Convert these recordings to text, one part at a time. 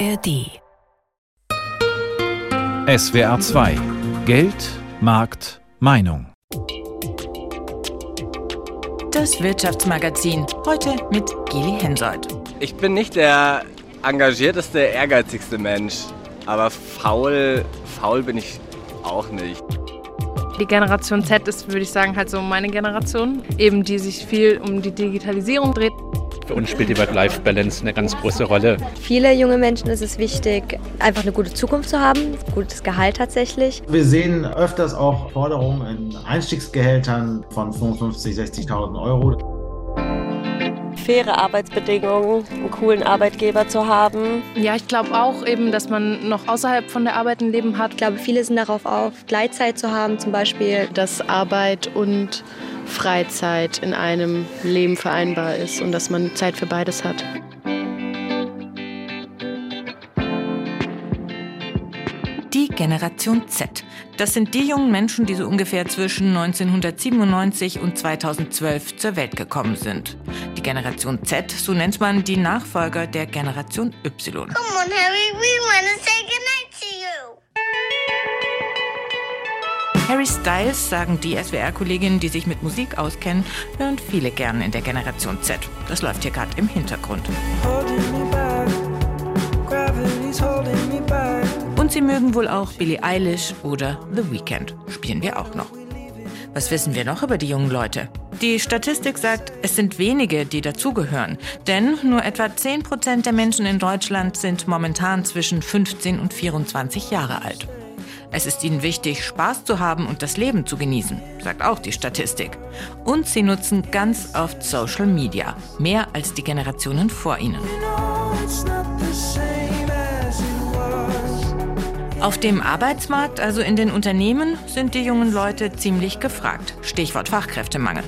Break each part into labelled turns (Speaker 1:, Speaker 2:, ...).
Speaker 1: ARD.
Speaker 2: SWR 2 Geld, Markt, Meinung.
Speaker 1: Das Wirtschaftsmagazin. Heute mit Geli Hensoldt.
Speaker 3: Ich bin nicht der engagierteste, ehrgeizigste Mensch. Aber faul, faul bin ich auch nicht.
Speaker 4: Die Generation Z ist, würde ich sagen, halt so meine Generation, eben die sich viel um die Digitalisierung dreht.
Speaker 5: Für uns spielt die Work-Life-Balance eine ganz große Rolle.
Speaker 6: Viele junge Menschen ist es wichtig, einfach eine gute Zukunft zu haben, gutes Gehalt tatsächlich.
Speaker 7: Wir sehen öfters auch Forderungen in Einstiegsgehältern von 55.000, 60.000 Euro
Speaker 8: faire Arbeitsbedingungen, einen coolen Arbeitgeber zu haben.
Speaker 4: Ja, ich glaube auch eben, dass man noch außerhalb von der Arbeit ein Leben hat.
Speaker 6: Ich glaube, viele sind darauf auf, Gleitzeit zu haben zum Beispiel.
Speaker 9: Dass Arbeit und Freizeit in einem Leben vereinbar ist und dass man Zeit für beides hat.
Speaker 1: Generation Z. Das sind die jungen Menschen, die so ungefähr zwischen 1997 und 2012 zur Welt gekommen sind. Die Generation Z, so nennt man die Nachfolger der Generation Y. Come on, Harry, we wanna say goodnight to you. Harry Styles, sagen die SWR-Kolleginnen, die sich mit Musik auskennen, hören viele gern in der Generation Z. Das läuft hier gerade im Hintergrund. Und sie mögen wohl auch Billie Eilish oder The Weeknd. Spielen wir auch noch. Was wissen wir noch über die jungen Leute? Die Statistik sagt, es sind wenige, die dazugehören. Denn nur etwa 10 Prozent der Menschen in Deutschland sind momentan zwischen 15 und 24 Jahre alt. Es ist ihnen wichtig, Spaß zu haben und das Leben zu genießen, sagt auch die Statistik. Und sie nutzen ganz oft Social Media, mehr als die Generationen vor ihnen. Auf dem Arbeitsmarkt, also in den Unternehmen, sind die jungen Leute ziemlich gefragt. Stichwort Fachkräftemangel.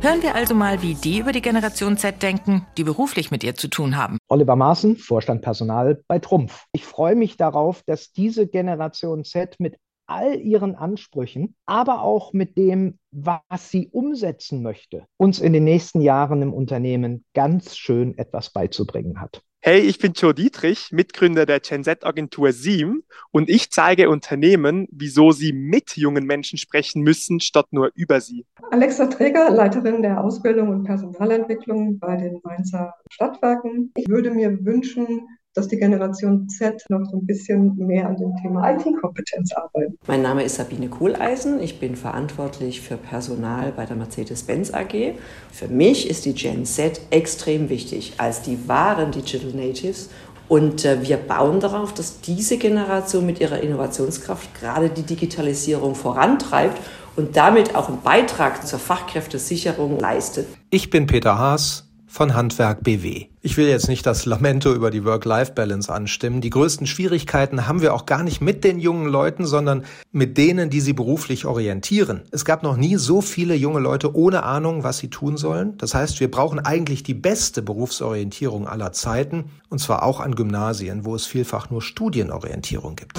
Speaker 1: Hören wir also mal, wie die über die Generation Z denken, die beruflich mit ihr zu tun haben.
Speaker 10: Oliver Maaßen, Vorstand Personal bei Trumpf. Ich freue mich darauf, dass diese Generation Z mit all ihren Ansprüchen, aber auch mit dem, was sie umsetzen möchte, uns in den nächsten Jahren im Unternehmen ganz schön etwas beizubringen hat.
Speaker 11: Hey, ich bin Joe Dietrich, Mitgründer der Gen Z-Agentur SIEM und ich zeige Unternehmen, wieso sie mit jungen Menschen sprechen müssen, statt nur über sie.
Speaker 12: Alexa Träger, Leiterin der Ausbildung und Personalentwicklung bei den Mainzer Stadtwerken. Ich würde mir wünschen, dass die Generation Z noch so ein bisschen mehr an dem Thema IT-Kompetenz arbeitet.
Speaker 13: Mein Name ist Sabine Kohleisen. Ich bin verantwortlich für Personal bei der Mercedes-Benz AG. Für mich ist die Gen Z extrem wichtig als die wahren Digital Natives. Und äh, wir bauen darauf, dass diese Generation mit ihrer Innovationskraft gerade die Digitalisierung vorantreibt und damit auch einen Beitrag zur Fachkräftesicherung leistet.
Speaker 14: Ich bin Peter Haas von Handwerk BW. Ich will jetzt nicht das Lamento über die Work-Life-Balance anstimmen. Die größten Schwierigkeiten haben wir auch gar nicht mit den jungen Leuten, sondern mit denen, die sie beruflich orientieren. Es gab noch nie so viele junge Leute ohne Ahnung, was sie tun sollen. Das heißt, wir brauchen eigentlich die beste Berufsorientierung aller Zeiten, und zwar auch an Gymnasien, wo es vielfach nur Studienorientierung gibt.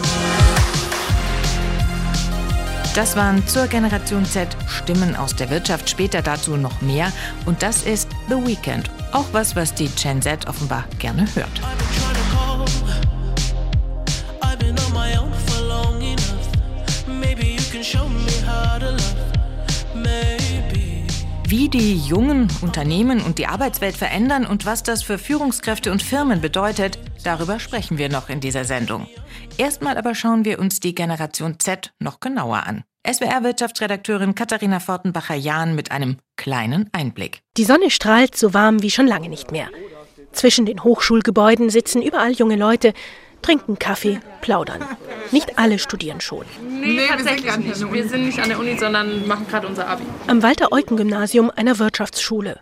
Speaker 1: Das waren zur Generation Z Stimmen aus der Wirtschaft, später dazu noch mehr. Und das ist The Weekend. Auch was, was die Gen Z offenbar gerne hört. Wie die jungen Unternehmen und die Arbeitswelt verändern und was das für Führungskräfte und Firmen bedeutet, darüber sprechen wir noch in dieser Sendung. Erstmal aber schauen wir uns die Generation Z noch genauer an. SWR-Wirtschaftsredakteurin Katharina Fortenbacher-Jahn mit einem kleinen Einblick.
Speaker 15: Die Sonne strahlt so warm wie schon lange nicht mehr. Zwischen den Hochschulgebäuden sitzen überall junge Leute, trinken Kaffee, plaudern. Nicht alle studieren schon.
Speaker 4: Nee, nee tatsächlich nicht. Wir sind nicht an der Uni, sondern machen gerade unser Abi.
Speaker 15: Am Walter-Eucken-Gymnasium einer Wirtschaftsschule.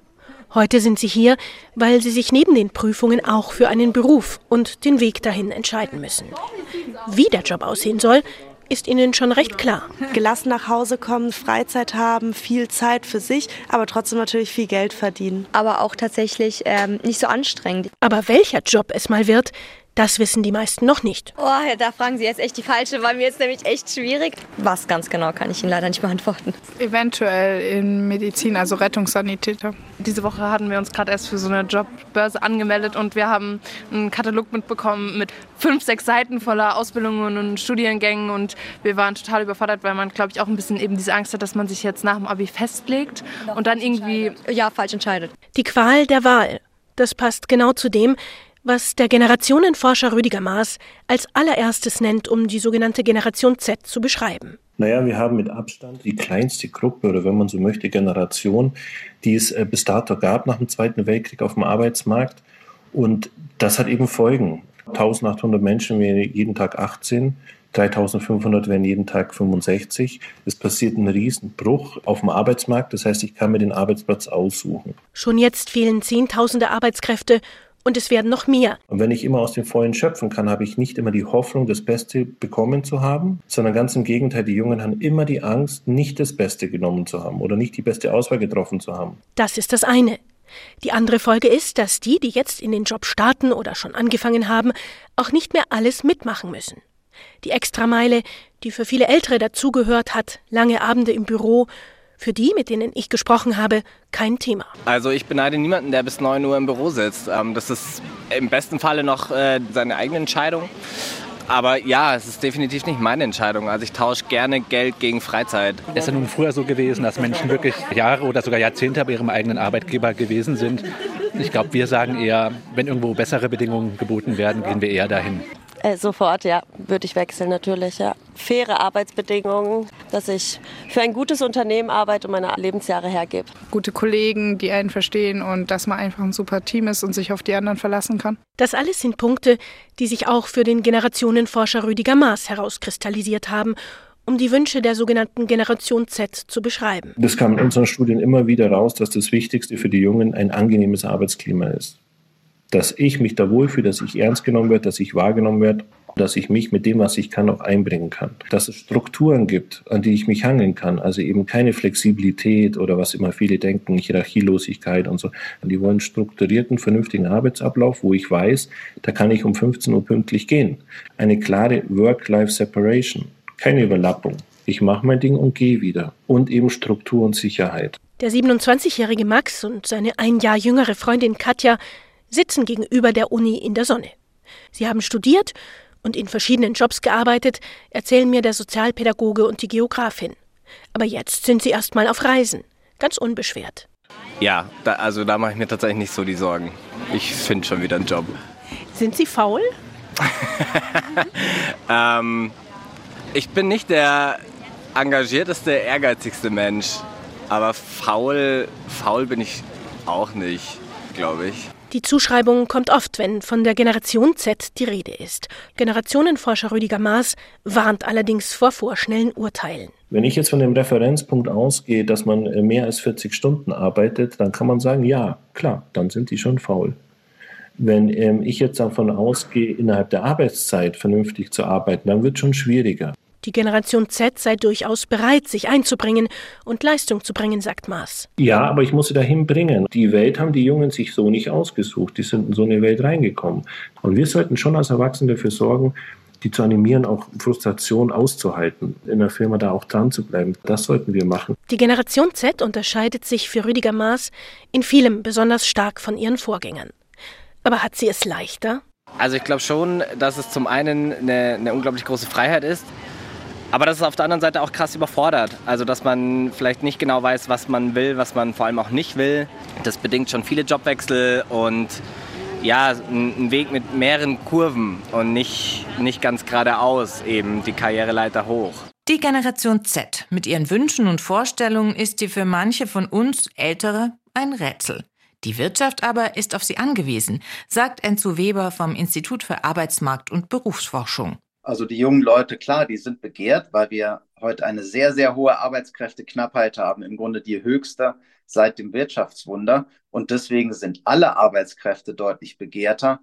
Speaker 15: Heute sind sie hier, weil sie sich neben den Prüfungen auch für einen Beruf und den Weg dahin entscheiden müssen. Wie der Job aussehen soll, ist Ihnen schon recht klar.
Speaker 16: Gelassen nach Hause kommen, Freizeit haben, viel Zeit für sich, aber trotzdem natürlich viel Geld verdienen.
Speaker 6: Aber auch tatsächlich ähm, nicht so anstrengend.
Speaker 15: Aber welcher Job es mal wird, Das wissen die meisten noch nicht.
Speaker 6: Oh, ja, da fragen Sie jetzt echt die falsche, weil mir ist nämlich echt schwierig. Was ganz genau kann ich Ihnen leider nicht beantworten.
Speaker 4: Eventuell in Medizin, also Rettungssanitäter. Diese Woche hatten wir uns gerade erst für so eine Jobbörse angemeldet und wir haben einen Katalog mitbekommen mit fünf, sechs Seiten voller Ausbildungen und Studiengängen und wir waren total überfordert, weil man, glaube ich, auch ein bisschen eben diese Angst hat, dass man sich jetzt nach dem Abi festlegt und dann irgendwie
Speaker 6: ja falsch entscheidet.
Speaker 15: Die Qual der Wahl. Das passt genau zu dem, was der Generationenforscher Rüdiger Maas als allererstes nennt, um die sogenannte Generation Z zu beschreiben.
Speaker 17: Naja, wir haben mit Abstand die kleinste Gruppe oder wenn man so möchte, Generation, die es äh, bis dato gab nach dem Zweiten Weltkrieg auf dem Arbeitsmarkt. Und das hat eben Folgen. 1800 Menschen wären jeden Tag 18, 3500 werden jeden Tag 65. Es passiert ein Riesenbruch auf dem Arbeitsmarkt. Das heißt, ich kann mir den Arbeitsplatz aussuchen.
Speaker 15: Schon jetzt fehlen Zehntausende Arbeitskräfte und es werden noch mehr.
Speaker 17: Und wenn ich immer aus dem Vollen schöpfen kann, habe ich nicht immer die Hoffnung, das Beste bekommen zu haben, sondern ganz im Gegenteil, die Jungen haben immer die Angst, nicht das Beste genommen zu haben oder nicht die beste Auswahl getroffen zu haben.
Speaker 15: Das ist das eine. Die andere Folge ist, dass die, die jetzt in den Job starten oder schon angefangen haben, auch nicht mehr alles mitmachen müssen. Die Extrameile, die für viele Ältere dazugehört hat, lange Abende im Büro, für die, mit denen ich gesprochen habe, kein Thema.
Speaker 3: Also ich beneide niemanden, der bis 9 Uhr im Büro sitzt. Ähm, das ist im besten Falle noch äh, seine eigene Entscheidung. Aber ja, es ist definitiv nicht meine Entscheidung. Also ich tausche gerne Geld gegen Freizeit.
Speaker 5: Es ist ja nun früher so gewesen, dass Menschen wirklich Jahre oder sogar Jahrzehnte bei ihrem eigenen Arbeitgeber gewesen sind. Ich glaube, wir sagen eher, wenn irgendwo bessere Bedingungen geboten werden, gehen wir eher dahin.
Speaker 8: Äh, sofort, ja, würde ich wechseln natürlich, ja. Faire Arbeitsbedingungen, dass ich für ein gutes Unternehmen arbeite und meine Lebensjahre hergebe.
Speaker 4: Gute Kollegen, die einen verstehen und dass man einfach ein super Team ist und sich auf die anderen verlassen kann.
Speaker 15: Das alles sind Punkte, die sich auch für den Generationenforscher Rüdiger Maas herauskristallisiert haben um die Wünsche der sogenannten Generation Z zu beschreiben.
Speaker 17: Das kam in unseren Studien immer wieder raus, dass das Wichtigste für die Jungen ein angenehmes Arbeitsklima ist dass ich mich da wohlfühle, dass ich ernst genommen werde, dass ich wahrgenommen werde, dass ich mich mit dem, was ich kann, auch einbringen kann. Dass es Strukturen gibt, an die ich mich hangeln kann. Also eben keine Flexibilität oder was immer viele denken, Hierarchielosigkeit und so. Die wollen strukturierten, vernünftigen Arbeitsablauf, wo ich weiß, da kann ich um 15 Uhr pünktlich gehen. Eine klare Work-Life-Separation. Keine Überlappung. Ich mache mein Ding und gehe wieder. Und eben Struktur und Sicherheit.
Speaker 15: Der 27-jährige Max und seine ein Jahr jüngere Freundin Katja sitzen gegenüber der Uni in der Sonne. Sie haben studiert und in verschiedenen Jobs gearbeitet, erzählen mir der Sozialpädagoge und die Geografin. Aber jetzt sind sie erstmal auf Reisen, ganz unbeschwert.
Speaker 3: Ja, da, also da mache ich mir tatsächlich nicht so die Sorgen. Ich finde schon wieder einen Job.
Speaker 15: Sind Sie faul?
Speaker 3: ähm, ich bin nicht der engagierteste, ehrgeizigste Mensch. Aber faul, faul bin ich auch nicht, glaube ich.
Speaker 15: Die Zuschreibung kommt oft, wenn von der Generation Z die Rede ist. Generationenforscher Rüdiger Maas warnt allerdings vor vorschnellen Urteilen.
Speaker 17: Wenn ich jetzt von dem Referenzpunkt ausgehe, dass man äh, mehr als 40 Stunden arbeitet, dann kann man sagen, ja, klar, dann sind die schon faul. Wenn ähm, ich jetzt davon ausgehe, innerhalb der Arbeitszeit vernünftig zu arbeiten, dann wird es schon schwieriger.
Speaker 15: Die Generation Z sei durchaus bereit, sich einzubringen und Leistung zu bringen, sagt Maas.
Speaker 17: Ja, aber ich muss sie dahin bringen. Die Welt haben die Jungen sich so nicht ausgesucht. Die sind in so eine Welt reingekommen. Und wir sollten schon als Erwachsene dafür sorgen, die zu animieren, auch Frustration auszuhalten, in der Firma da auch dran zu bleiben. Das sollten wir machen.
Speaker 15: Die Generation Z unterscheidet sich für Rüdiger Maas in vielem besonders stark von ihren Vorgängern. Aber hat sie es leichter?
Speaker 3: Also ich glaube schon, dass es zum einen eine, eine unglaublich große Freiheit ist, aber das ist auf der anderen Seite auch krass überfordert. Also, dass man vielleicht nicht genau weiß, was man will, was man vor allem auch nicht will. Das bedingt schon viele Jobwechsel und ja, ein Weg mit mehreren Kurven und nicht, nicht ganz geradeaus eben die Karriereleiter hoch.
Speaker 1: Die Generation Z mit ihren Wünschen und Vorstellungen ist die für manche von uns Ältere ein Rätsel. Die Wirtschaft aber ist auf sie angewiesen, sagt Enzo Weber vom Institut für Arbeitsmarkt und Berufsforschung.
Speaker 18: Also die jungen Leute, klar, die sind begehrt, weil wir heute eine sehr, sehr hohe Arbeitskräfteknappheit haben, im Grunde die höchste seit dem Wirtschaftswunder. Und deswegen sind alle Arbeitskräfte deutlich begehrter.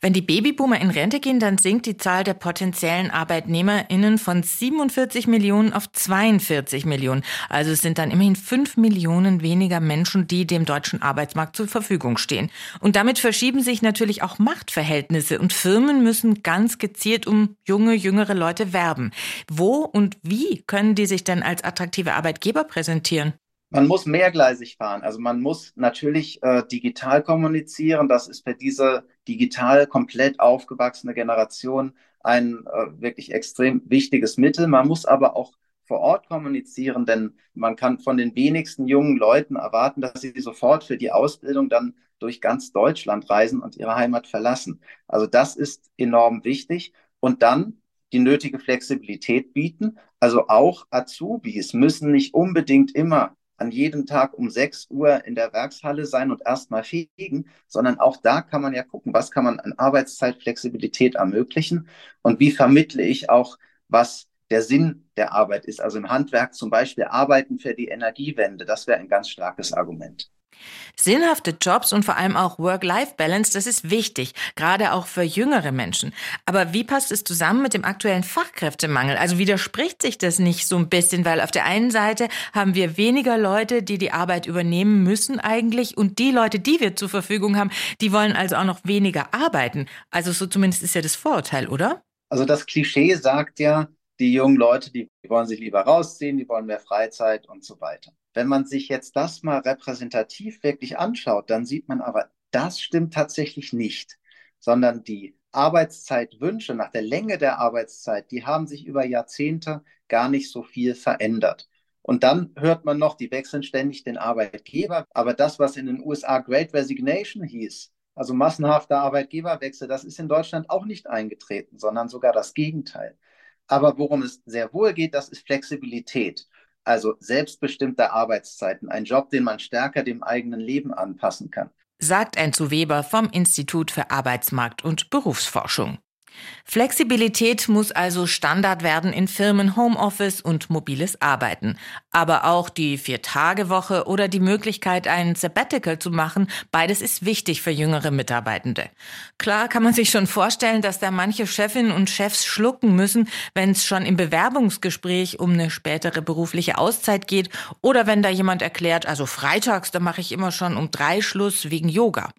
Speaker 1: Wenn die Babyboomer in Rente gehen, dann sinkt die Zahl der potenziellen ArbeitnehmerInnen von 47 Millionen auf 42 Millionen. Also es sind dann immerhin 5 Millionen weniger Menschen, die dem deutschen Arbeitsmarkt zur Verfügung stehen. Und damit verschieben sich natürlich auch Machtverhältnisse und Firmen müssen ganz gezielt um junge, jüngere Leute werben. Wo und wie können die sich denn als attraktive Arbeitgeber präsentieren?
Speaker 18: Man muss mehrgleisig fahren. Also man muss natürlich äh, digital kommunizieren. Das ist für diese digital komplett aufgewachsene Generation ein äh, wirklich extrem wichtiges Mittel. Man muss aber auch vor Ort kommunizieren, denn man kann von den wenigsten jungen Leuten erwarten, dass sie sofort für die Ausbildung dann durch ganz Deutschland reisen und ihre Heimat verlassen. Also das ist enorm wichtig. Und dann die nötige Flexibilität bieten. Also auch Azubis müssen nicht unbedingt immer an jedem Tag um 6 Uhr in der Werkshalle sein und erstmal fegen, sondern auch da kann man ja gucken, was kann man an Arbeitszeitflexibilität ermöglichen und wie vermittle ich auch, was der Sinn der Arbeit ist. Also im Handwerk zum Beispiel arbeiten für die Energiewende, das wäre ein ganz starkes Argument.
Speaker 1: Sinnhafte Jobs und vor allem auch Work-Life-Balance, das ist wichtig, gerade auch für jüngere Menschen. Aber wie passt es zusammen mit dem aktuellen Fachkräftemangel? Also widerspricht sich das nicht so ein bisschen, weil auf der einen Seite haben wir weniger Leute, die die Arbeit übernehmen müssen eigentlich und die Leute, die wir zur Verfügung haben, die wollen also auch noch weniger arbeiten. Also so zumindest ist ja das Vorurteil, oder?
Speaker 18: Also das Klischee sagt ja, die jungen Leute, die wollen sich lieber rausziehen, die wollen mehr Freizeit und so weiter. Wenn man sich jetzt das mal repräsentativ wirklich anschaut, dann sieht man aber, das stimmt tatsächlich nicht, sondern die Arbeitszeitwünsche nach der Länge der Arbeitszeit, die haben sich über Jahrzehnte gar nicht so viel verändert. Und dann hört man noch, die wechseln ständig den Arbeitgeber. Aber das, was in den USA Great Resignation hieß, also massenhafter Arbeitgeberwechsel, das ist in Deutschland auch nicht eingetreten, sondern sogar das Gegenteil. Aber worum es sehr wohl geht, das ist Flexibilität also selbstbestimmte Arbeitszeiten, ein Job, den man stärker dem eigenen Leben anpassen kann.
Speaker 1: Sagt Enzo Weber vom Institut für Arbeitsmarkt und Berufsforschung. Flexibilität muss also Standard werden in Firmen, Homeoffice und mobiles Arbeiten. Aber auch die Vier-Tage-Woche oder die Möglichkeit, ein Sabbatical zu machen, beides ist wichtig für jüngere Mitarbeitende. Klar kann man sich schon vorstellen, dass da manche Chefinnen und Chefs schlucken müssen, wenn es schon im Bewerbungsgespräch um eine spätere berufliche Auszeit geht oder wenn da jemand erklärt, also freitags, da mache ich immer schon um drei Schluss wegen Yoga.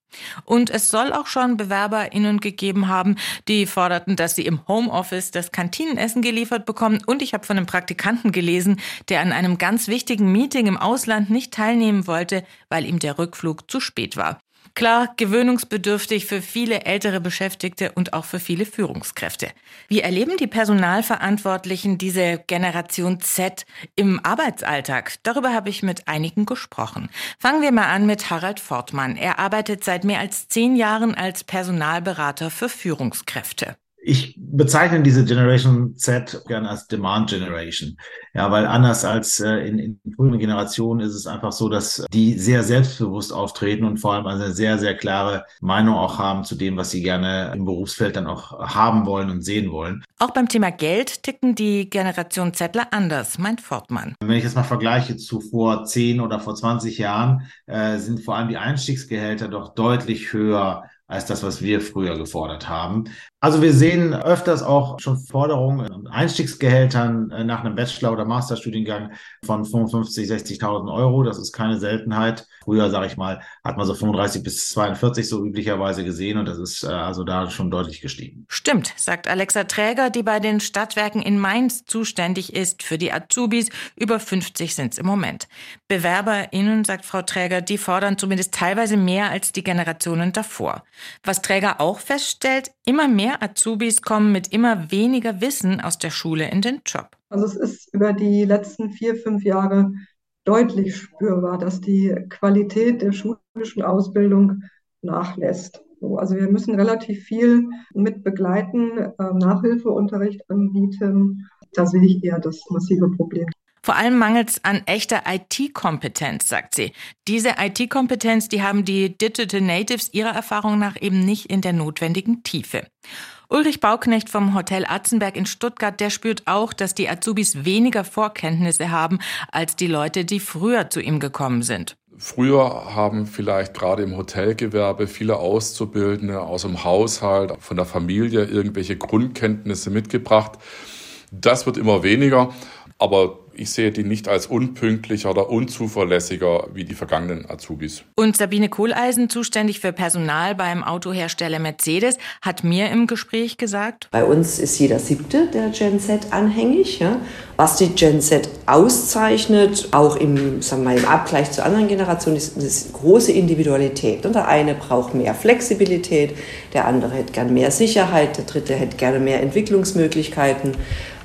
Speaker 1: Und es soll auch schon BewerberInnen gegeben haben, die forderten, dass sie im Homeoffice das Kantinenessen geliefert bekommen. Und ich habe von einem Praktikanten gelesen, der an einem ganz wichtigen Meeting im Ausland nicht teilnehmen wollte, weil ihm der Rückflug zu spät war. Klar, gewöhnungsbedürftig für viele ältere Beschäftigte und auch für viele Führungskräfte. Wie erleben die Personalverantwortlichen diese Generation Z im Arbeitsalltag? Darüber habe ich mit einigen gesprochen. Fangen wir mal an mit Harald Fortmann. Er arbeitet seit mehr als zehn Jahren als Personalberater für Führungskräfte.
Speaker 7: Ich bezeichne diese Generation Z gerne als Demand Generation. Ja, weil anders als äh, in, in früheren Generationen ist es einfach so, dass die sehr selbstbewusst auftreten und vor allem eine sehr, sehr klare Meinung auch haben zu dem, was sie gerne im Berufsfeld dann auch haben wollen und sehen wollen.
Speaker 1: Auch beim Thema Geld ticken die Generation Zettler anders, meint Fortmann.
Speaker 7: Wenn ich das mal vergleiche zu vor 10 oder vor 20 Jahren, äh, sind vor allem die Einstiegsgehälter doch deutlich höher als das, was wir früher gefordert haben. Also wir sehen öfters auch schon Forderungen an Einstiegsgehältern äh, nach einem Bachelor- oder Masterstudiengang von 55, 60.000 Euro. Das ist keine Seltenheit. Früher, sage ich mal, hat man so 35 bis 42 so üblicherweise gesehen und das ist äh, also da schon deutlich gestiegen.
Speaker 1: Stimmt, sagt Alexa Träger, die bei den Stadtwerken in Mainz zuständig ist für die Azubis. Über 50 sind es im Moment. BewerberInnen, sagt Frau Träger, die fordern zumindest teilweise mehr als die Generationen davor. Was Träger auch feststellt, immer Azubis kommen mit immer weniger Wissen aus der Schule in den Job.
Speaker 12: Also es ist über die letzten vier, fünf Jahre deutlich spürbar, dass die Qualität der schulischen Ausbildung nachlässt. Also wir müssen relativ viel mit begleiten, äh, Nachhilfeunterricht anbieten. Da sehe ich eher das massive Problem.
Speaker 1: Vor allem mangelt es an echter IT-Kompetenz, sagt sie. Diese IT-Kompetenz, die haben die Digital Natives ihrer Erfahrung nach eben nicht in der notwendigen Tiefe. Ulrich Bauknecht vom Hotel Atzenberg in Stuttgart, der spürt auch, dass die Azubis weniger Vorkenntnisse haben als die Leute, die früher zu ihm gekommen sind.
Speaker 19: Früher haben vielleicht gerade im Hotelgewerbe viele Auszubildende aus dem Haushalt, von der Familie irgendwelche Grundkenntnisse mitgebracht. Das wird immer weniger, aber ich sehe die nicht als unpünktlicher oder unzuverlässiger wie die vergangenen Azubis.
Speaker 1: Und Sabine Kohleisen, zuständig für Personal beim Autohersteller Mercedes, hat mir im Gespräch gesagt,
Speaker 13: bei uns ist jeder siebte der Gen Z anhängig. Ja? Was die Gen Z auszeichnet, auch im, sagen wir mal, im Abgleich zu anderen Generationen, ist, ist große Individualität. Und der eine braucht mehr Flexibilität, der andere hätte gern mehr Sicherheit, der dritte hätte gerne mehr Entwicklungsmöglichkeiten.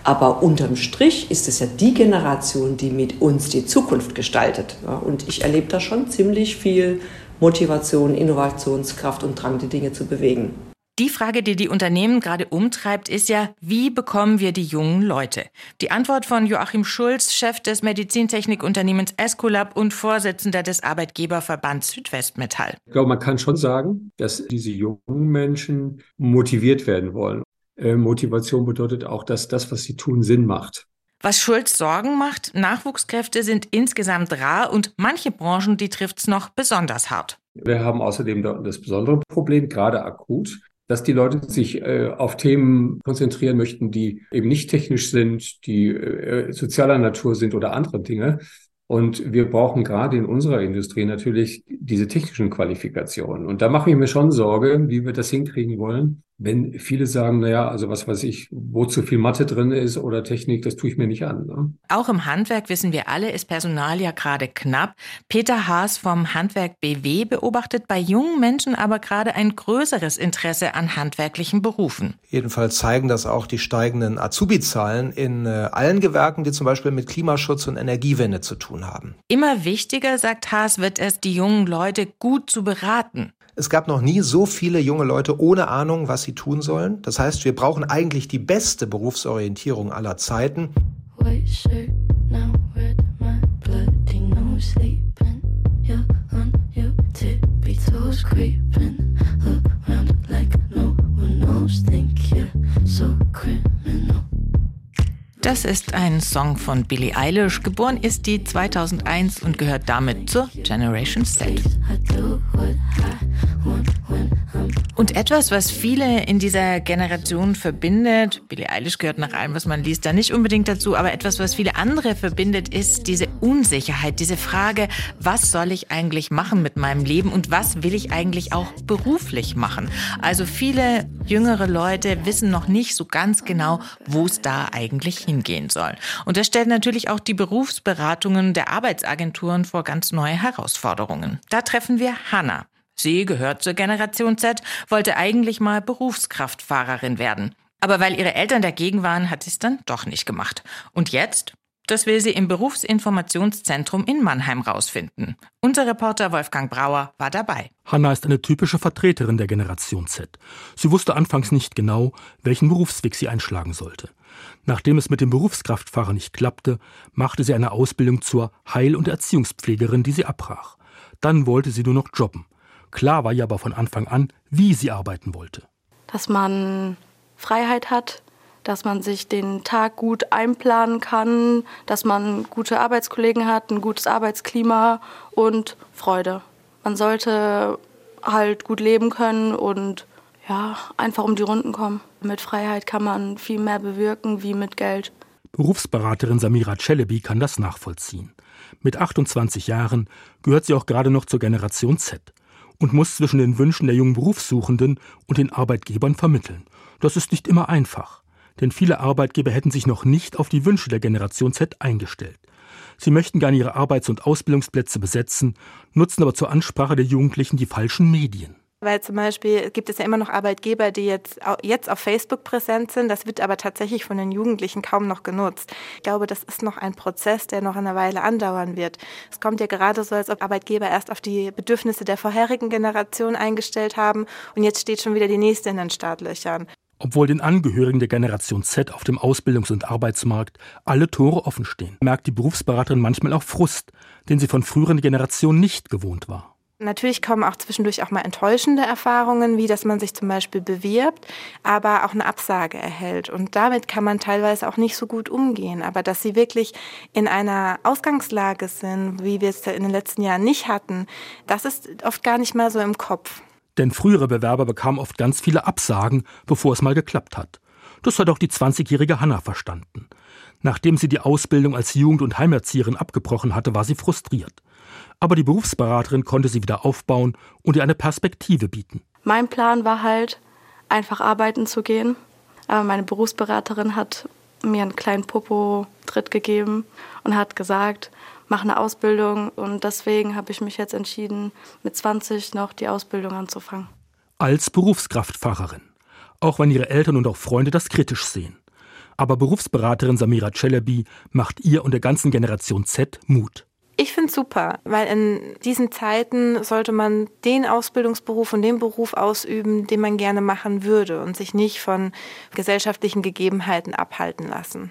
Speaker 13: Aber unterm Strich ist es ja die Generation, die mit uns die Zukunft gestaltet. Und ich erlebe da schon ziemlich viel Motivation, Innovationskraft und Drang, die Dinge zu bewegen.
Speaker 1: Die Frage, die die Unternehmen gerade umtreibt, ist ja, wie bekommen wir die jungen Leute? Die Antwort von Joachim Schulz, Chef des Medizintechnikunternehmens Escolab und Vorsitzender des Arbeitgeberverbands Südwestmetall.
Speaker 20: Ich glaube, man kann schon sagen, dass diese jungen Menschen motiviert werden wollen. Äh, Motivation bedeutet auch, dass das, was sie tun, Sinn macht.
Speaker 1: Was Schulz Sorgen macht, Nachwuchskräfte sind insgesamt rar und manche Branchen, die trifft es noch besonders hart.
Speaker 20: Wir haben außerdem das besondere Problem, gerade akut, dass die Leute sich äh, auf Themen konzentrieren möchten, die eben nicht technisch sind, die äh, sozialer Natur sind oder andere Dinge. Und wir brauchen gerade in unserer Industrie natürlich diese technischen Qualifikationen. Und da mache ich mir schon Sorge, wie wir das hinkriegen wollen, wenn viele sagen, naja, also was weiß ich, wo zu viel Mathe drin ist oder Technik, das tue ich mir nicht an. Ne?
Speaker 1: Auch im Handwerk wissen wir alle, ist Personal ja gerade knapp. Peter Haas vom Handwerk BW beobachtet bei jungen Menschen aber gerade ein größeres Interesse an handwerklichen Berufen.
Speaker 14: Jedenfalls zeigen das auch die steigenden Azubi-Zahlen in äh, allen Gewerken, die zum Beispiel mit Klimaschutz und Energiewende zu tun haben.
Speaker 1: Immer wichtiger, sagt Haas, wird es, die jungen Leute gut zu beraten.
Speaker 14: Es gab noch nie so viele junge Leute ohne Ahnung, was sie tun sollen. Das heißt, wir brauchen eigentlich die beste Berufsorientierung aller Zeiten.
Speaker 1: Das ist ein Song von Billie Eilish. Geboren ist die 2001 und gehört damit zur Generation Z. Und etwas, was viele in dieser Generation verbindet, Billie Eilish gehört nach allem, was man liest, da nicht unbedingt dazu, aber etwas, was viele andere verbindet, ist diese Unsicherheit, diese Frage, was soll ich eigentlich machen mit meinem Leben und was will ich eigentlich auch beruflich machen? Also viele jüngere Leute wissen noch nicht so ganz genau, wo es da eigentlich hingehen soll. Und das stellt natürlich auch die Berufsberatungen der Arbeitsagenturen vor ganz neue Herausforderungen. Da treffen wir Hannah. Sie gehört zur Generation Z, wollte eigentlich mal Berufskraftfahrerin werden. Aber weil ihre Eltern dagegen waren, hat sie es dann doch nicht gemacht. Und jetzt? Das will sie im Berufsinformationszentrum in Mannheim rausfinden. Unser Reporter Wolfgang Brauer war dabei.
Speaker 21: Hanna ist eine typische Vertreterin der Generation Z. Sie wusste anfangs nicht genau, welchen Berufsweg sie einschlagen sollte. Nachdem es mit dem Berufskraftfahrer nicht klappte, machte sie eine Ausbildung zur Heil- und Erziehungspflegerin, die sie abbrach. Dann wollte sie nur noch jobben. Klar war ihr aber von Anfang an, wie sie arbeiten wollte.
Speaker 4: Dass man Freiheit hat, dass man sich den Tag gut einplanen kann, dass man gute Arbeitskollegen hat, ein gutes Arbeitsklima und Freude. Man sollte halt gut leben können und ja, einfach um die Runden kommen. Mit Freiheit kann man viel mehr bewirken wie mit Geld.
Speaker 21: Berufsberaterin Samira Celebi kann das nachvollziehen. Mit 28 Jahren gehört sie auch gerade noch zur Generation Z und muss zwischen den Wünschen der jungen Berufssuchenden und den Arbeitgebern vermitteln. Das ist nicht immer einfach, denn viele Arbeitgeber hätten sich noch nicht auf die Wünsche der Generation Z eingestellt. Sie möchten gerne ihre Arbeits- und Ausbildungsplätze besetzen, nutzen aber zur Ansprache der Jugendlichen die falschen Medien.
Speaker 22: Weil zum Beispiel gibt es ja immer noch Arbeitgeber, die jetzt, jetzt auf Facebook präsent sind. Das wird aber tatsächlich von den Jugendlichen kaum noch genutzt. Ich glaube, das ist noch ein Prozess, der noch eine Weile andauern wird. Es kommt ja gerade so, als ob Arbeitgeber erst auf die Bedürfnisse der vorherigen Generation eingestellt haben und jetzt steht schon wieder die nächste in den Startlöchern.
Speaker 21: Obwohl den Angehörigen der Generation Z auf dem Ausbildungs- und Arbeitsmarkt alle Tore offen stehen, merkt die Berufsberaterin manchmal auch Frust, den sie von früheren Generationen nicht gewohnt war.
Speaker 22: Natürlich kommen auch zwischendurch auch mal enttäuschende Erfahrungen, wie dass man sich zum Beispiel bewirbt, aber auch eine Absage erhält. Und damit kann man teilweise auch nicht so gut umgehen. Aber dass sie wirklich in einer Ausgangslage sind, wie wir es in den letzten Jahren nicht hatten, das ist oft gar nicht mal so im Kopf.
Speaker 21: Denn frühere Bewerber bekamen oft ganz viele Absagen, bevor es mal geklappt hat. Das hat auch die 20-jährige Hanna verstanden. Nachdem sie die Ausbildung als Jugend- und Heimerzieherin abgebrochen hatte, war sie frustriert. Aber die Berufsberaterin konnte sie wieder aufbauen und ihr eine Perspektive bieten.
Speaker 23: Mein Plan war halt, einfach arbeiten zu gehen. Aber meine Berufsberaterin hat mir einen kleinen Popo-Tritt gegeben und hat gesagt, mach eine Ausbildung. Und deswegen habe ich mich jetzt entschieden, mit 20 noch die Ausbildung anzufangen.
Speaker 21: Als Berufskraftfahrerin. Auch wenn ihre Eltern und auch Freunde das kritisch sehen. Aber Berufsberaterin Samira Celebi macht ihr und der ganzen Generation Z Mut.
Speaker 22: Ich finde es super, weil in diesen Zeiten sollte man den Ausbildungsberuf und den Beruf ausüben, den man gerne machen würde und sich nicht von gesellschaftlichen Gegebenheiten abhalten lassen.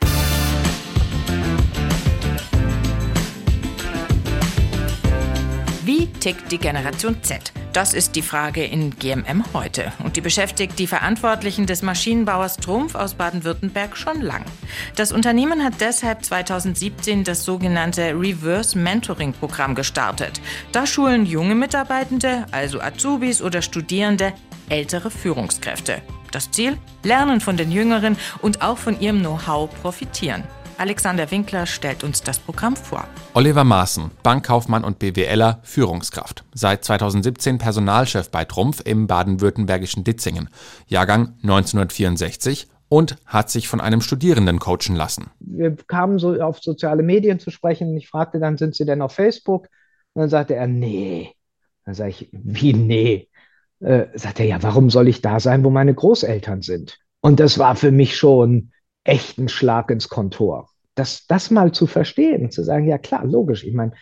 Speaker 1: Tickt die Generation Z? Das ist die Frage in GMM heute. Und die beschäftigt die Verantwortlichen des Maschinenbauers Trumpf aus Baden-Württemberg schon lang. Das Unternehmen hat deshalb 2017 das sogenannte Reverse Mentoring Programm gestartet. Da schulen junge Mitarbeitende, also Azubis oder Studierende, ältere Führungskräfte. Das Ziel? Lernen von den Jüngeren und auch von ihrem Know-how profitieren. Alexander Winkler stellt uns das Programm vor.
Speaker 24: Oliver Maaßen, Bankkaufmann und BWLer, Führungskraft. Seit 2017 Personalchef bei Trumpf im baden-württembergischen Ditzingen. Jahrgang 1964 und hat sich von einem Studierenden coachen lassen.
Speaker 10: Wir kamen so auf soziale Medien zu sprechen. Ich fragte dann, sind Sie denn auf Facebook? Und dann sagte er, nee. Dann sage ich, wie nee? Äh, sagt er, ja, warum soll ich da sein, wo meine Großeltern sind? Und das war für mich schon echt ein Schlag ins Kontor. Das, das mal zu verstehen, zu sagen, ja klar, logisch. Ich meine,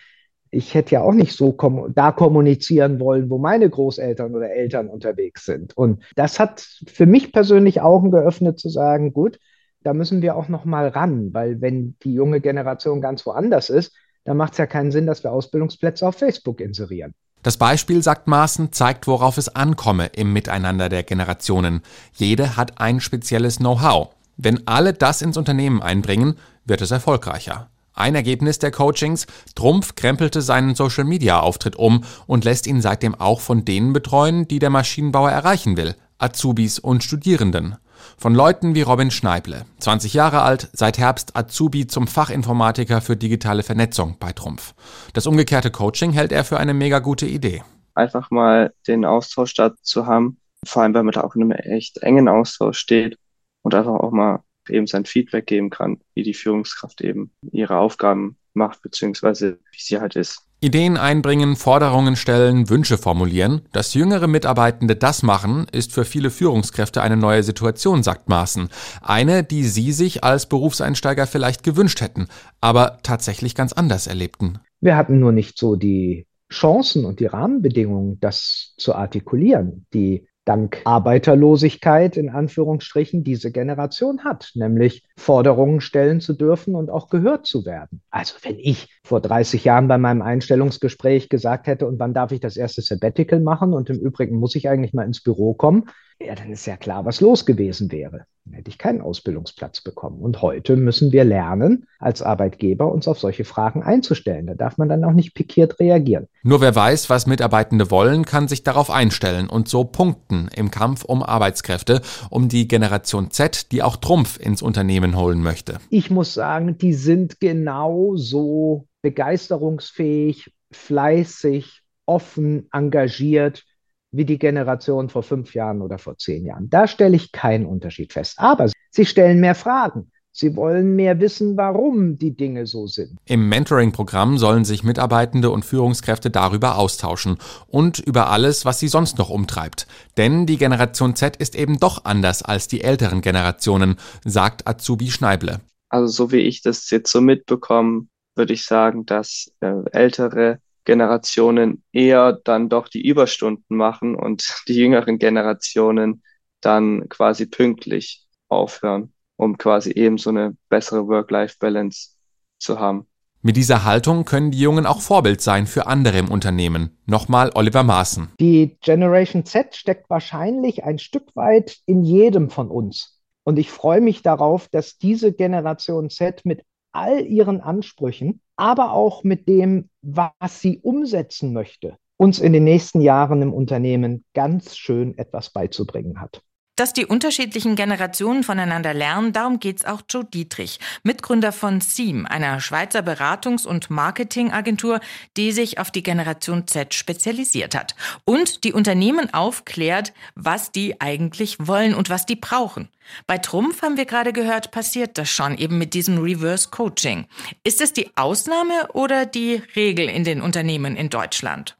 Speaker 10: ich hätte ja auch nicht so kom da kommunizieren wollen, wo meine Großeltern oder Eltern unterwegs sind. Und das hat für mich persönlich Augen geöffnet, zu sagen, gut, da müssen wir auch noch mal ran, weil wenn die junge Generation ganz woanders ist, dann macht es ja keinen Sinn, dass wir Ausbildungsplätze auf Facebook inserieren.
Speaker 24: Das Beispiel, sagt Maaßen, zeigt, worauf es ankomme im Miteinander der Generationen. Jede hat ein spezielles Know-how. Wenn alle das ins Unternehmen einbringen, wird es erfolgreicher. Ein Ergebnis der Coachings, Trumpf krempelte seinen Social-Media-Auftritt um und lässt ihn seitdem auch von denen betreuen, die der Maschinenbauer erreichen will, Azubis und Studierenden. Von Leuten wie Robin Schneible, 20 Jahre alt, seit Herbst Azubi zum Fachinformatiker für digitale Vernetzung bei Trumpf. Das umgekehrte Coaching hält er für eine mega gute Idee.
Speaker 25: Einfach mal den Austausch dazu zu haben, vor allem weil man da auch in einem echt engen Austausch steht und einfach auch mal eben sein Feedback geben kann, wie die Führungskraft eben ihre Aufgaben macht, beziehungsweise wie sie halt ist.
Speaker 24: Ideen einbringen, Forderungen stellen, Wünsche formulieren. Dass jüngere Mitarbeitende das machen, ist für viele Führungskräfte eine neue Situation, sagt Maaßen. Eine, die sie sich als Berufseinsteiger vielleicht gewünscht hätten, aber tatsächlich ganz anders erlebten.
Speaker 10: Wir hatten nur nicht so die Chancen und die Rahmenbedingungen, das zu artikulieren. Die dank Arbeiterlosigkeit in Anführungsstrichen diese Generation hat, nämlich Forderungen stellen zu dürfen und auch gehört zu werden. Also wenn ich vor 30 Jahren bei meinem Einstellungsgespräch gesagt hätte, und wann darf ich das erste Sabbatical machen und im Übrigen muss ich eigentlich mal ins Büro kommen, ja, dann ist ja klar, was los gewesen wäre. Hätte ich keinen Ausbildungsplatz bekommen. Und heute müssen wir lernen, als Arbeitgeber uns auf solche Fragen einzustellen. Da darf man dann auch nicht pikiert reagieren.
Speaker 24: Nur wer weiß, was Mitarbeitende wollen, kann sich darauf einstellen und so punkten im Kampf um Arbeitskräfte, um die Generation Z, die auch Trumpf ins Unternehmen holen möchte.
Speaker 10: Ich muss sagen, die sind genauso begeisterungsfähig, fleißig, offen, engagiert wie die Generation vor fünf Jahren oder vor zehn Jahren. Da stelle ich keinen Unterschied fest. Aber sie stellen mehr Fragen. Sie wollen mehr wissen, warum die Dinge so sind.
Speaker 24: Im Mentoring-Programm sollen sich Mitarbeitende und Führungskräfte darüber austauschen und über alles, was sie sonst noch umtreibt. Denn die Generation Z ist eben doch anders als die älteren Generationen, sagt Azubi Schneible.
Speaker 25: Also so wie ich das jetzt so mitbekomme, würde ich sagen, dass äh, ältere Generationen eher dann doch die Überstunden machen und die jüngeren Generationen dann quasi pünktlich aufhören, um quasi eben so eine bessere Work-Life-Balance zu haben.
Speaker 24: Mit dieser Haltung können die Jungen auch Vorbild sein für andere im Unternehmen. Nochmal Oliver Maaßen.
Speaker 10: Die Generation Z steckt wahrscheinlich ein Stück weit in jedem von uns. Und ich freue mich darauf, dass diese Generation Z mit all ihren Ansprüchen, aber auch mit dem, was sie umsetzen möchte, uns in den nächsten Jahren im Unternehmen ganz schön etwas beizubringen hat.
Speaker 1: Dass die unterschiedlichen Generationen voneinander lernen, darum geht's auch Joe Dietrich, Mitgründer von SEAM, einer Schweizer Beratungs- und Marketingagentur, die sich auf die Generation Z spezialisiert hat und die Unternehmen aufklärt, was die eigentlich wollen und was die brauchen. Bei Trumpf haben wir gerade gehört, passiert das schon eben mit diesem Reverse Coaching. Ist es die Ausnahme oder die Regel in den Unternehmen in Deutschland?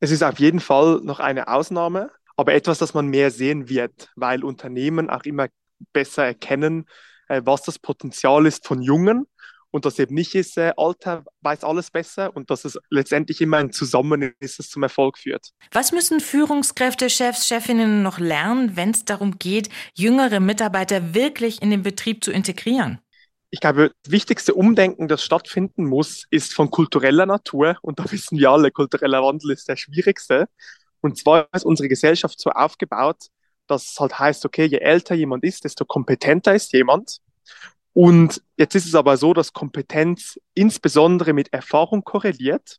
Speaker 26: Es ist auf jeden Fall noch eine Ausnahme aber etwas, das man mehr sehen wird, weil Unternehmen auch immer besser erkennen, äh, was das Potenzial ist von Jungen und das eben nicht ist, äh, Alter weiß alles besser und dass es letztendlich immer ein Zusammen ist, das zum Erfolg führt.
Speaker 1: Was müssen Führungskräfte, Chefs, Chefinnen noch lernen, wenn es darum geht, jüngere Mitarbeiter wirklich in den Betrieb zu integrieren?
Speaker 26: Ich glaube, das wichtigste Umdenken, das stattfinden muss, ist von kultureller Natur. Und da wissen wir alle, kultureller Wandel ist der schwierigste. Und zwar ist unsere Gesellschaft so aufgebaut, dass es halt heißt, okay, je älter jemand ist, desto kompetenter ist jemand. Und jetzt ist es aber so, dass Kompetenz insbesondere mit Erfahrung korreliert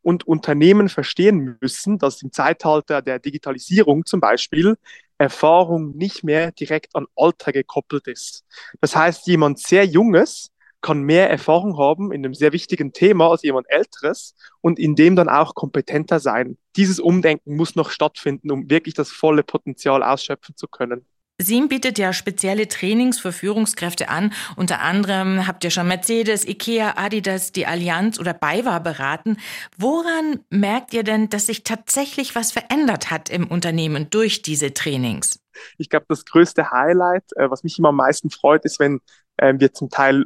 Speaker 26: und Unternehmen verstehen müssen, dass im Zeitalter der Digitalisierung zum Beispiel Erfahrung nicht mehr direkt an Alter gekoppelt ist. Das heißt, jemand sehr Junges kann mehr Erfahrung haben in einem sehr wichtigen Thema als jemand Älteres und in dem dann auch kompetenter sein. Dieses Umdenken muss noch stattfinden, um wirklich das volle Potenzial ausschöpfen zu können.
Speaker 1: Siem bietet ja spezielle Trainings für Führungskräfte an. Unter anderem habt ihr schon Mercedes, Ikea, Adidas, die Allianz oder BayWa beraten. Woran merkt ihr denn, dass sich tatsächlich was verändert hat im Unternehmen durch diese Trainings?
Speaker 26: Ich glaube, das größte Highlight, äh, was mich immer am meisten freut, ist, wenn äh, wir zum Teil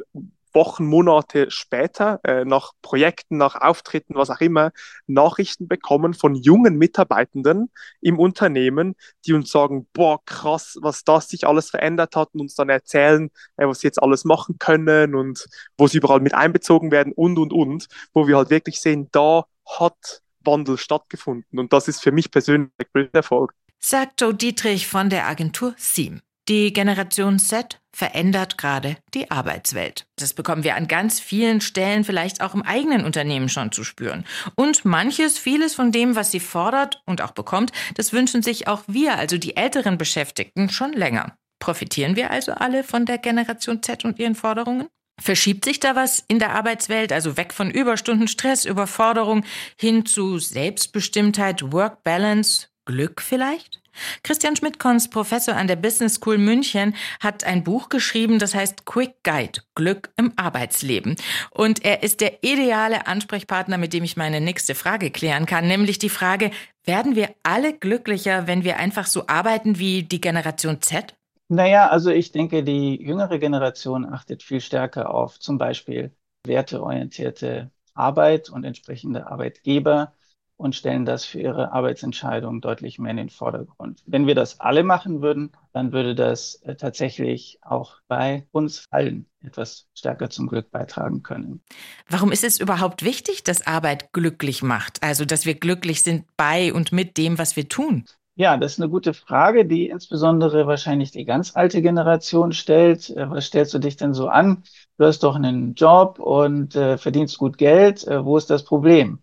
Speaker 26: Wochen, Monate später, äh, nach Projekten, nach Auftritten, was auch immer, Nachrichten bekommen von jungen Mitarbeitenden im Unternehmen, die uns sagen, boah, krass, was das sich alles verändert hat und uns dann erzählen, äh, was sie jetzt alles machen können und wo sie überall mit einbezogen werden und, und, und, wo wir halt wirklich sehen, da hat Wandel stattgefunden und das ist für mich persönlich ein Erfolg.
Speaker 1: Sagt Joe Dietrich von der Agentur SEAM. Die Generation Z verändert gerade die Arbeitswelt. Das bekommen wir an ganz vielen Stellen vielleicht auch im eigenen Unternehmen schon zu spüren. Und manches, vieles von dem, was sie fordert und auch bekommt, das wünschen sich auch wir, also die älteren Beschäftigten, schon länger. Profitieren wir also alle von der Generation Z und ihren Forderungen? Verschiebt sich da was in der Arbeitswelt, also weg von Überstunden, Stress, Überforderung hin zu Selbstbestimmtheit, Work Balance, Glück vielleicht? Christian Schmidt-Kons, Professor an der Business School München, hat ein Buch geschrieben, das heißt Quick Guide, Glück im Arbeitsleben. Und er ist der ideale Ansprechpartner, mit dem ich meine nächste Frage klären kann, nämlich die Frage, werden wir alle glücklicher, wenn wir einfach so arbeiten wie die Generation Z?
Speaker 27: Naja, also ich denke, die jüngere Generation achtet viel stärker auf zum Beispiel werteorientierte Arbeit und entsprechende Arbeitgeber und stellen das für ihre Arbeitsentscheidungen deutlich mehr in den Vordergrund. Wenn wir das alle machen würden, dann würde das äh, tatsächlich auch bei uns allen etwas stärker zum Glück beitragen können.
Speaker 1: Warum ist es überhaupt wichtig, dass Arbeit glücklich macht? Also, dass wir glücklich sind bei und mit dem, was wir tun?
Speaker 27: Ja, das ist eine gute Frage, die insbesondere wahrscheinlich die ganz alte Generation stellt. Äh, was stellst du dich denn so an? Du hast doch einen Job und äh, verdienst gut Geld. Äh, wo ist das Problem?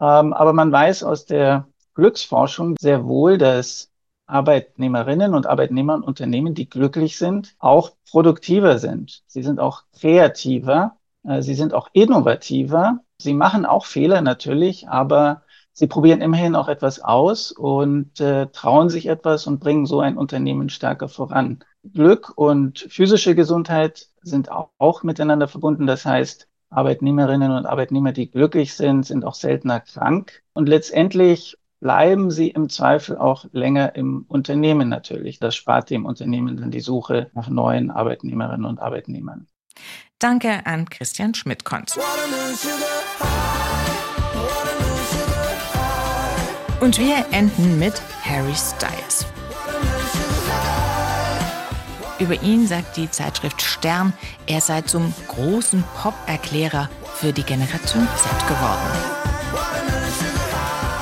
Speaker 27: Ähm, aber man weiß aus der Glücksforschung sehr wohl, dass Arbeitnehmerinnen und Arbeitnehmer und Unternehmen, die glücklich sind, auch produktiver sind. Sie sind auch kreativer, äh, sie sind auch innovativer. Sie machen auch Fehler natürlich, aber sie probieren immerhin auch etwas aus und äh, trauen sich etwas und bringen so ein Unternehmen stärker voran. Glück und physische Gesundheit sind auch, auch miteinander verbunden. Das heißt, Arbeitnehmerinnen und Arbeitnehmer, die glücklich sind, sind auch seltener krank. Und letztendlich bleiben sie im Zweifel auch länger im Unternehmen natürlich. Das spart dem Unternehmen dann die Suche nach neuen Arbeitnehmerinnen und Arbeitnehmern.
Speaker 1: Danke an Christian Schmidt-Konz. Und wir enden mit Harry Styles. Über ihn sagt die Zeitschrift Stern, er sei zum großen Pop-Erklärer für die Generation Z geworden.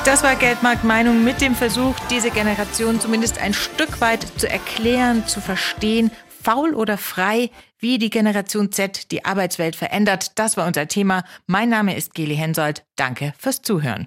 Speaker 1: Das war Geldmarkt Meinung mit dem Versuch, diese Generation zumindest ein Stück weit zu erklären, zu verstehen, faul oder frei, wie die Generation Z die Arbeitswelt verändert. Das war unser Thema. Mein Name ist Geli Hensoldt. Danke fürs Zuhören.